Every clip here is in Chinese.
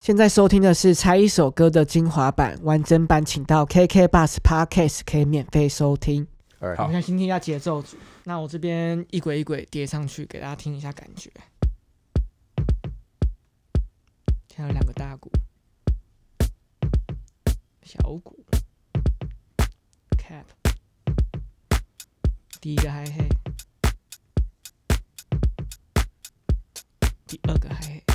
现在收听的是猜一首歌的精华版，完整版请到 KK Bus Podcast 可以免费收听。好我们先听一下节奏组，那我这边一轨一轨叠上去，给大家听一下感觉。现在有两个大鼓，小鼓，cap，第一个嗨嗨第二个 hi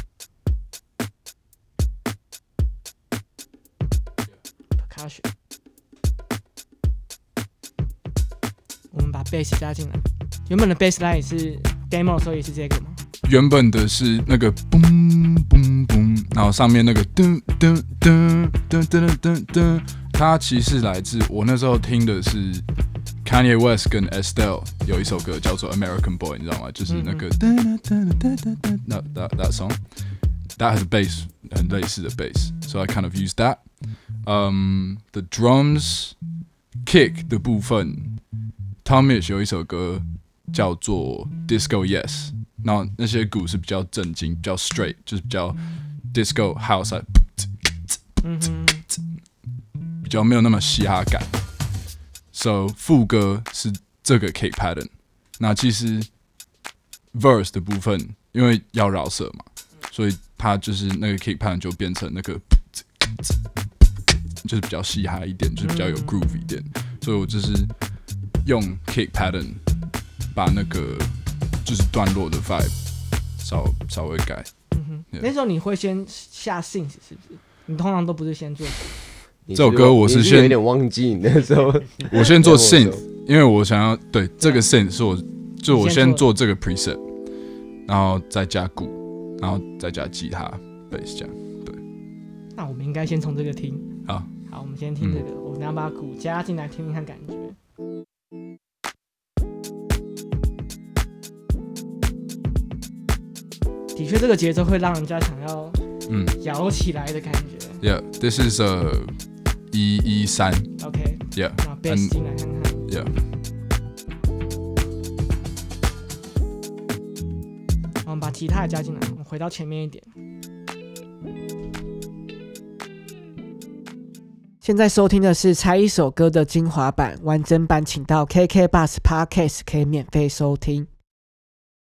我们把 bass 加进来，原本的 bass line 也是 demo 的时候也是这个吗？原本的是那个嘣嘣嘣，然后上面那个噔噔噔噔噔噔噔，它其实来自我那时候听的是 Kanye West 跟 Estelle 有一首歌叫做 American Boy，你知道吗？就是那个噔噔噔噔噔噔，那 that that song that has a bass 很类似的 bass，so I kind of use that。嗯、um,，the drums kick 的部分，Tomish 有一首歌叫做 Disco Yes。那那些鼓是比较正经、比较 straight，就是比较 disco house，比较没有那么嘻哈感。So 副歌是这个 kick pattern。那其实 verse 的部分，因为要饶舌嘛，所以它就是那个 kick pattern 就变成那个，就是比较嘻哈一点，就是比较有 groove 一点。所以我就是用 kick pattern 把那个。就是段落的 vibe 稍稍微改。嗯哼，那时候你会先下 synth 是不是？你通常都不是先做。这首歌我是先有点忘记你那时候，我先做 synth，因为我想要对这个 synth 是我就我先做这个 preset，然后再加鼓，然后再加吉他 bass 这样。对。那我们应该先从这个听。好。好，我们先听这个，我们要把鼓加进来，听听看感觉。的确，这个节奏会让人家想要嗯摇起来的感觉。Yeah，this is a 一一三。OK。Yeah。那 bass 进来看看。Yeah。我们把吉他也加进来，我们回到前面一点。现在收听的是猜一首歌的精华版，完整版请到 KK Bus Podcast 可以免费收听。